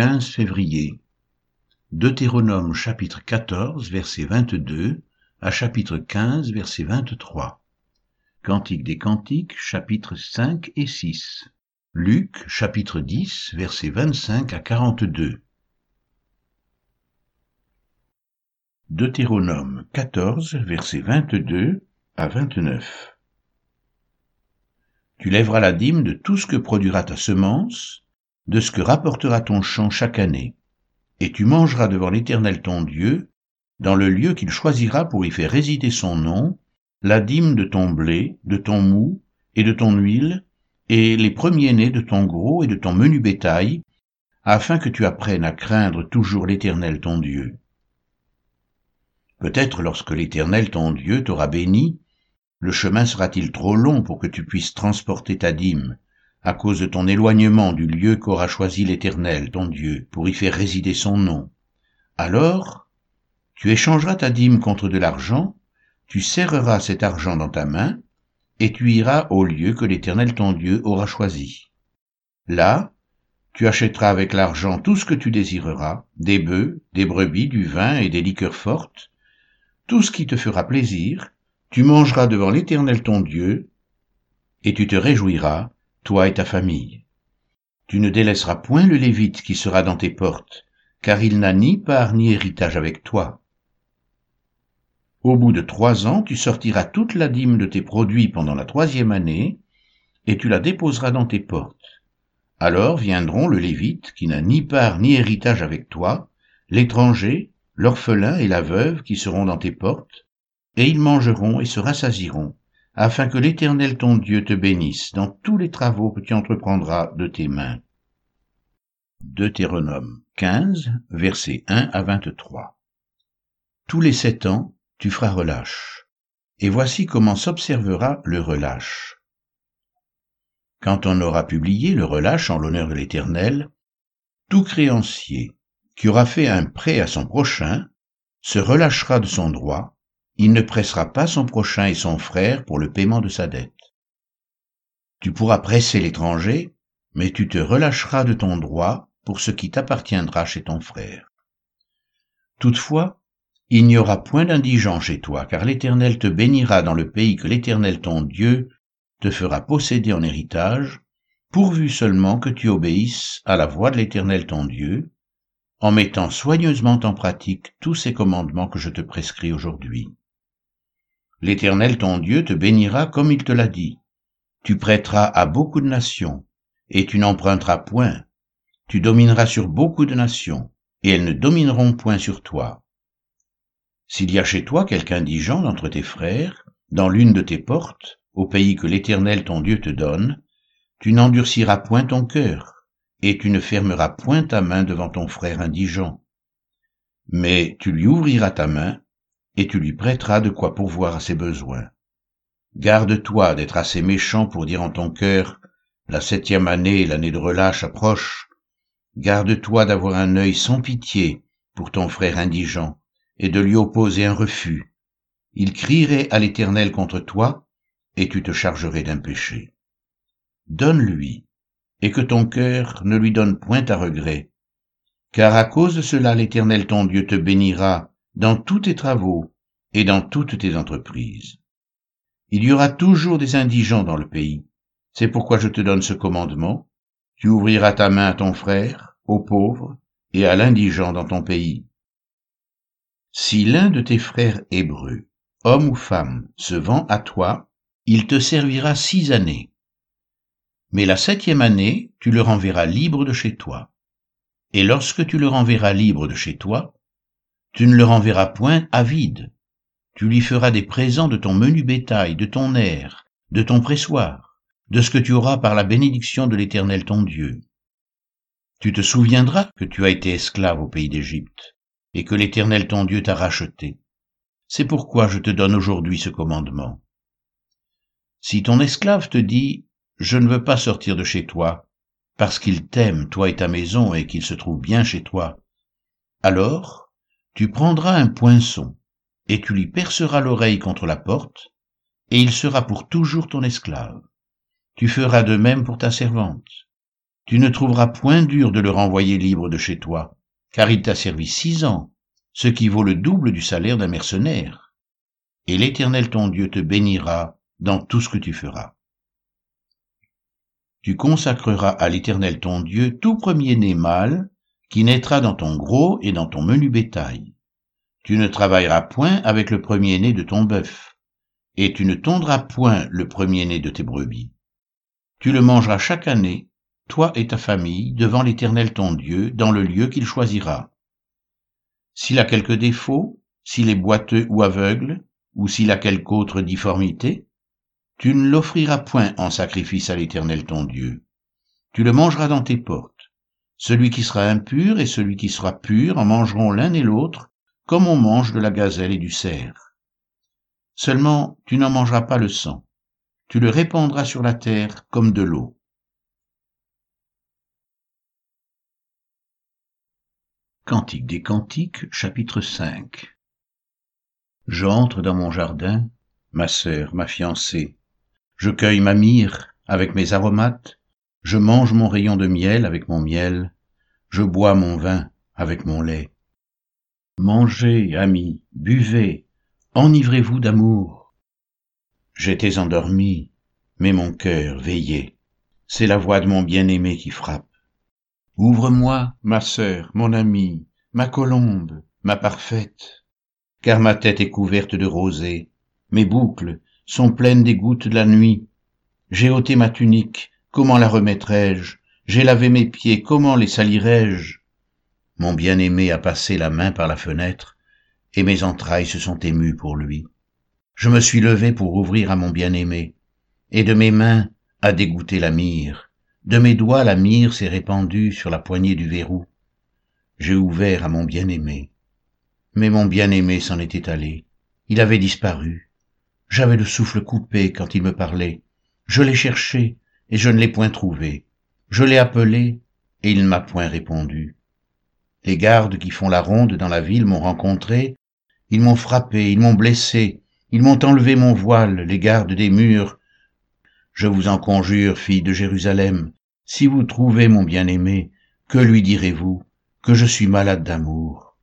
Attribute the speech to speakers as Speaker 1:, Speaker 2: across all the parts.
Speaker 1: 15 février. Deutéronome chapitre 14 verset 22 à chapitre 15 verset 23. Cantique des Cantiques chapitres 5 et 6. Luc chapitre 10 verset 25 à 42. Deutéronome 14 verset 22 à 29. Tu lèveras la dîme de tout ce que produira ta semence, de ce que rapportera ton champ chaque année, et tu mangeras devant l'Éternel ton Dieu, dans le lieu qu'il choisira pour y faire résider son nom, la dîme de ton blé, de ton mou et de ton huile, et les premiers-nés de ton gros et de ton menu bétail, afin que tu apprennes à craindre toujours l'Éternel ton Dieu. Peut-être lorsque l'Éternel ton Dieu t'aura béni, le chemin sera-t-il trop long pour que tu puisses transporter ta dîme, à cause de ton éloignement du lieu qu'aura choisi l'Éternel, ton Dieu, pour y faire résider son nom Alors, tu échangeras ta dîme contre de l'argent, tu serreras cet argent dans ta main, et tu iras au lieu que l'Éternel ton Dieu aura choisi. Là, tu achèteras avec l'argent tout ce que tu désireras, des bœufs, des brebis, du vin et des liqueurs fortes, tout ce qui te fera plaisir, tu mangeras devant l'Éternel ton Dieu, et tu te réjouiras, toi et ta famille. Tu ne délaisseras point le Lévite qui sera dans tes portes, car il n'a ni part ni héritage avec toi. Au bout de trois ans, tu sortiras toute la dîme de tes produits pendant la troisième année, et tu la déposeras dans tes portes. Alors viendront le Lévite, qui n'a ni part ni héritage avec toi, l'étranger, l'orphelin et la veuve qui seront dans tes portes, et ils mangeront et se rassasiront, afin que l'Éternel ton Dieu te bénisse dans tous les travaux que tu entreprendras de tes mains. Deutéronome 15, versets 1 à 23. Tous les sept ans, tu feras relâche. Et voici comment s'observera le relâche. Quand on aura publié le relâche en l'honneur de l'Éternel, tout créancier qui aura fait un prêt à son prochain se relâchera de son droit il ne pressera pas son prochain et son frère pour le paiement de sa dette. Tu pourras presser l'étranger, mais tu te relâcheras de ton droit pour ce qui t'appartiendra chez ton frère. Toutefois, il n'y aura point d'indigent chez toi, car l'Éternel te bénira dans le pays que l'Éternel ton Dieu te fera posséder en héritage, pourvu seulement que tu obéisses à la voix de l'Éternel ton Dieu, en mettant soigneusement en pratique tous ces commandements que je te prescris aujourd'hui. L'Éternel ton Dieu te bénira comme il te l'a dit. Tu prêteras à beaucoup de nations, et tu n'emprunteras point. Tu domineras sur beaucoup de nations, et elles ne domineront point sur toi. S'il y a chez toi quelque indigent d'entre tes frères, dans l'une de tes portes, au pays que l'Éternel ton Dieu te donne, tu n'endurciras point ton cœur, et tu ne fermeras point ta main devant ton frère indigent. Mais tu lui ouvriras ta main, et tu lui prêteras de quoi pourvoir à ses besoins. Garde-toi d'être assez méchant pour dire en ton cœur, la septième année, l'année de relâche approche. Garde-toi d'avoir un œil sans pitié pour ton frère indigent, et de lui opposer un refus. Il crierait à l'Éternel contre toi, et tu te chargerais d'un péché. Donne-lui, et que ton cœur ne lui donne point à regret, car à cause de cela l'Éternel ton Dieu te bénira dans tous tes travaux et dans toutes tes entreprises. Il y aura toujours des indigents dans le pays. C'est pourquoi je te donne ce commandement. Tu ouvriras ta main à ton frère, aux pauvres et à l'indigent dans ton pays. Si l'un de tes frères hébreux, homme ou femme, se vend à toi, il te servira six années. Mais la septième année, tu le renverras libre de chez toi. Et lorsque tu le renverras libre de chez toi, tu ne le renverras point avide. Tu lui feras des présents de ton menu bétail, de ton air, de ton pressoir, de ce que tu auras par la bénédiction de l'Éternel ton Dieu. Tu te souviendras que tu as été esclave au pays d'Égypte, et que l'Éternel ton Dieu t'a racheté. C'est pourquoi je te donne aujourd'hui ce commandement. Si ton esclave te dit, je ne veux pas sortir de chez toi, parce qu'il t'aime, toi et ta maison, et qu'il se trouve bien chez toi, alors tu prendras un poinçon, et tu lui perceras l'oreille contre la porte, et il sera pour toujours ton esclave. Tu feras de même pour ta servante. tu ne trouveras point dur de le renvoyer libre de chez toi, car il t'a servi six ans, ce qui vaut le double du salaire d'un mercenaire. Et l'Éternel ton Dieu te bénira dans tout ce que tu feras. Tu consacreras à l'Éternel ton Dieu tout premier-né mâle qui naîtra dans ton gros et dans ton menu bétail. Tu ne travailleras point avec le premier-né de ton bœuf, et tu ne tondras point le premier-né de tes brebis. Tu le mangeras chaque année, toi et ta famille, devant l'Éternel ton Dieu, dans le lieu qu'il choisira. S'il a quelque défaut, s'il est boiteux ou aveugle, ou s'il a quelque autre difformité, tu ne l'offriras point en sacrifice à l'Éternel ton Dieu. Tu le mangeras dans tes portes. Celui qui sera impur et celui qui sera pur en mangeront l'un et l'autre, comme on mange de la gazelle et du cerf. Seulement, tu n'en mangeras pas le sang. Tu le répandras sur la terre comme de l'eau. Cantique des Cantiques, chapitre 5 J'entre dans mon jardin, ma sœur, ma fiancée. Je cueille ma myrrhe avec mes aromates, je mange mon rayon de miel avec mon miel, je bois mon vin avec mon lait. Mangez, amis, buvez, enivrez-vous d'amour. J'étais endormi, mais mon cœur veillait. C'est la voix de mon bien-aimé qui frappe. Ouvre-moi, ma sœur, mon amie, ma colombe, ma parfaite, car ma tête est couverte de rosée, mes boucles sont pleines des gouttes de la nuit. J'ai ôté ma tunique, comment la remettrai-je? J'ai lavé mes pieds, comment les salirai-je? Mon bien-aimé a passé la main par la fenêtre, et mes entrailles se sont émues pour lui. Je me suis levé pour ouvrir à mon bien-aimé, et de mes mains a dégoûté la myrrhe. De mes doigts la myrrhe s'est répandue sur la poignée du verrou. J'ai ouvert à mon bien-aimé. Mais mon bien-aimé s'en était allé. Il avait disparu. J'avais le souffle coupé quand il me parlait. Je l'ai cherché, et je ne l'ai point trouvé. Je l'ai appelé, et il ne m'a point répondu. Les gardes qui font la ronde dans la ville m'ont rencontré, ils m'ont frappé, ils m'ont blessé, ils m'ont enlevé mon voile, les gardes des murs, je vous en conjure, fille de Jérusalem, si vous trouvez mon bien-aimé, que lui direz-vous Que je suis malade d'amour?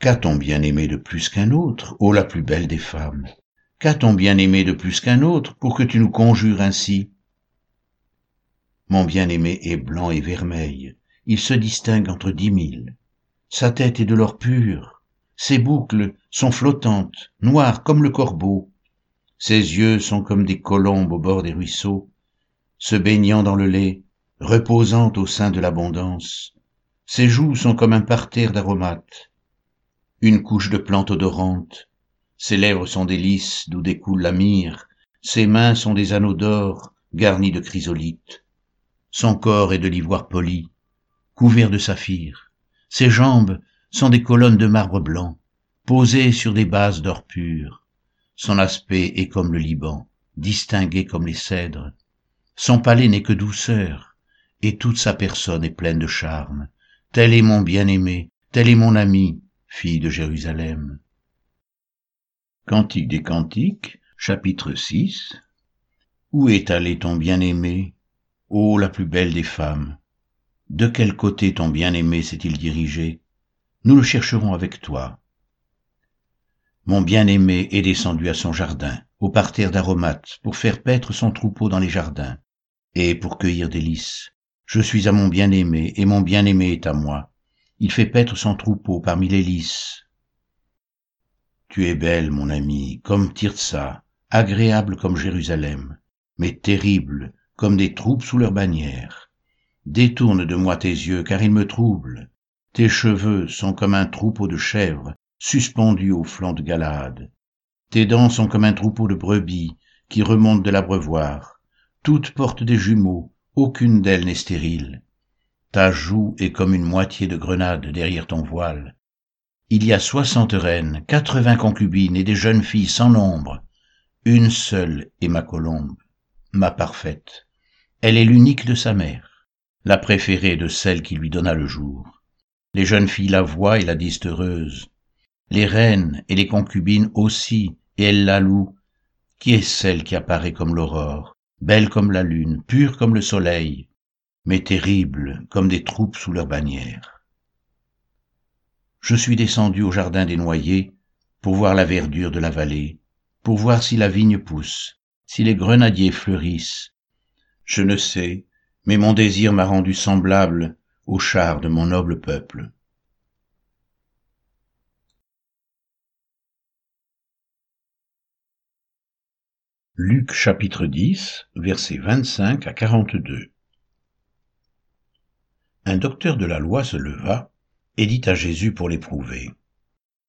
Speaker 1: Qu'a ton bien-aimé de plus qu'un autre, ô la plus belle des femmes? Qu'a ton bien-aimé de plus qu'un autre pour que tu nous conjures ainsi? Mon bien-aimé est blanc et vermeil, il se distingue entre dix mille. Sa tête est de l'or pur, ses boucles sont flottantes, noires comme le corbeau, ses yeux sont comme des colombes au bord des ruisseaux, se baignant dans le lait, reposant au sein de l'abondance. Ses joues sont comme un parterre d'aromates, une couche de plantes odorantes. Ses lèvres sont des lys d'où découle la myrrhe. Ses mains sont des anneaux d'or garnis de chrysolites. Son corps est de l'ivoire poli, couvert de saphir. Ses jambes sont des colonnes de marbre blanc, posées sur des bases d'or pur. Son aspect est comme le Liban, distingué comme les cèdres. Son palais n'est que douceur, et toute sa personne est pleine de charme. Tel est mon bien-aimé, tel est mon ami, fille de Jérusalem. Cantique des Cantiques, chapitre 6 Où est allé ton bien-aimé, ô la plus belle des femmes? De quel côté ton bien-aimé s'est-il dirigé? Nous le chercherons avec toi. Mon bien-aimé est descendu à son jardin, au parterre d'aromates, pour faire paître son troupeau dans les jardins, et pour cueillir des lys. Je suis à mon bien-aimé, et mon bien-aimé est à moi. Il fait paître son troupeau parmi les lys. Tu es belle, mon ami, comme Tirtsa, agréable comme Jérusalem, mais terrible comme des troupes sous leur bannière. Détourne de moi tes yeux, car ils me troublent. Tes cheveux sont comme un troupeau de chèvres, suspendu au flanc de Galade. Tes dents sont comme un troupeau de brebis qui remontent de l'abreuvoir. Toutes portent des jumeaux, aucune d'elles n'est stérile. Ta joue est comme une moitié de grenade derrière ton voile. Il y a soixante reines, quatre-vingts concubines et des jeunes filles sans nombre. Une seule est ma colombe, ma parfaite. Elle est l'unique de sa mère, la préférée de celle qui lui donna le jour. Les jeunes filles la voient et la disent heureuse les reines et les concubines aussi, et elles la louent. Qui est celle qui apparaît comme l'aurore, belle comme la lune, pure comme le soleil mais terribles comme des troupes sous leur bannière. Je suis descendu au jardin des noyers pour voir la verdure de la vallée, pour voir si la vigne pousse, si les grenadiers fleurissent. Je ne sais, mais mon désir m'a rendu semblable au char de mon noble peuple. Luc chapitre 10, versets 25 à 42 Un docteur de la loi se leva et dit à Jésus pour l'éprouver.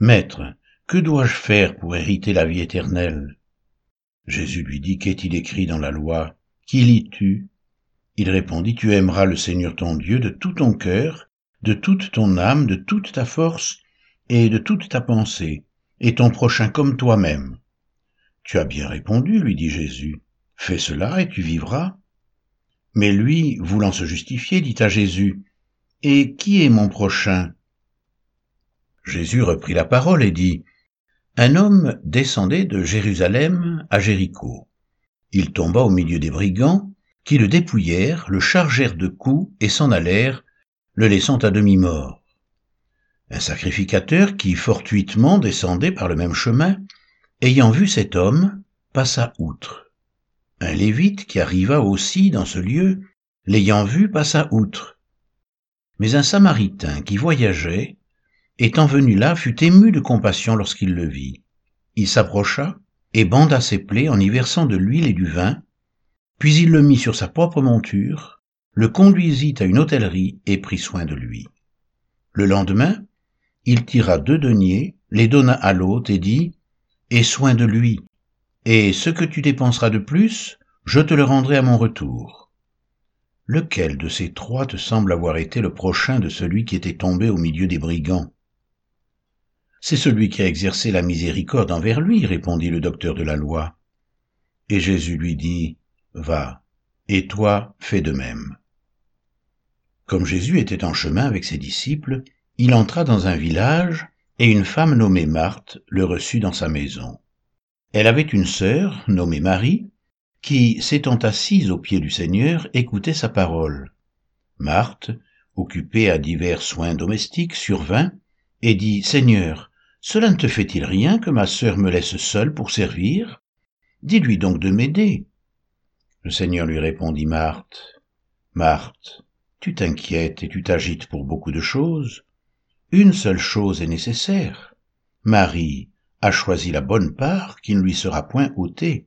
Speaker 1: Maître, que dois-je faire pour hériter la vie éternelle? Jésus lui dit, Qu'est-il écrit dans la loi? Qui lis-tu? Il répondit, Tu aimeras le Seigneur ton Dieu de tout ton cœur, de toute ton âme, de toute ta force et de toute ta pensée, et ton prochain comme toi-même. Tu as bien répondu, lui dit Jésus. Fais cela et tu vivras. Mais lui, voulant se justifier, dit à Jésus, Et qui est mon prochain? Jésus reprit la parole et dit, Un homme descendait de Jérusalem à Jéricho. Il tomba au milieu des brigands, qui le dépouillèrent, le chargèrent de coups et s'en allèrent, le laissant à demi-mort. Un sacrificateur qui fortuitement descendait par le même chemin ayant vu cet homme, passa outre. Un lévite qui arriva aussi dans ce lieu, l'ayant vu, passa outre. Mais un samaritain qui voyageait, étant venu là, fut ému de compassion lorsqu'il le vit. Il s'approcha et banda ses plaies en y versant de l'huile et du vin, puis il le mit sur sa propre monture, le conduisit à une hôtellerie et prit soin de lui. Le lendemain, il tira deux deniers, les donna à l'hôte et dit, Aie soin de lui, et ce que tu dépenseras de plus, je te le rendrai à mon retour. Lequel de ces trois te semble avoir été le prochain de celui qui était tombé au milieu des brigands? C'est celui qui a exercé la miséricorde envers lui, répondit le docteur de la loi. Et Jésus lui dit, Va, et toi fais de même. Comme Jésus était en chemin avec ses disciples, il entra dans un village, et une femme nommée Marthe le reçut dans sa maison. Elle avait une sœur, nommée Marie, qui, s'étant assise aux pieds du Seigneur, écoutait sa parole. Marthe, occupée à divers soins domestiques, survint et dit, Seigneur, cela ne te fait-il rien que ma sœur me laisse seule pour servir? Dis-lui donc de m'aider. Le Seigneur lui répondit, Marthe, Marthe, tu t'inquiètes et tu t'agites pour beaucoup de choses, une seule chose est nécessaire. Marie a choisi la bonne part qui ne lui sera point ôtée.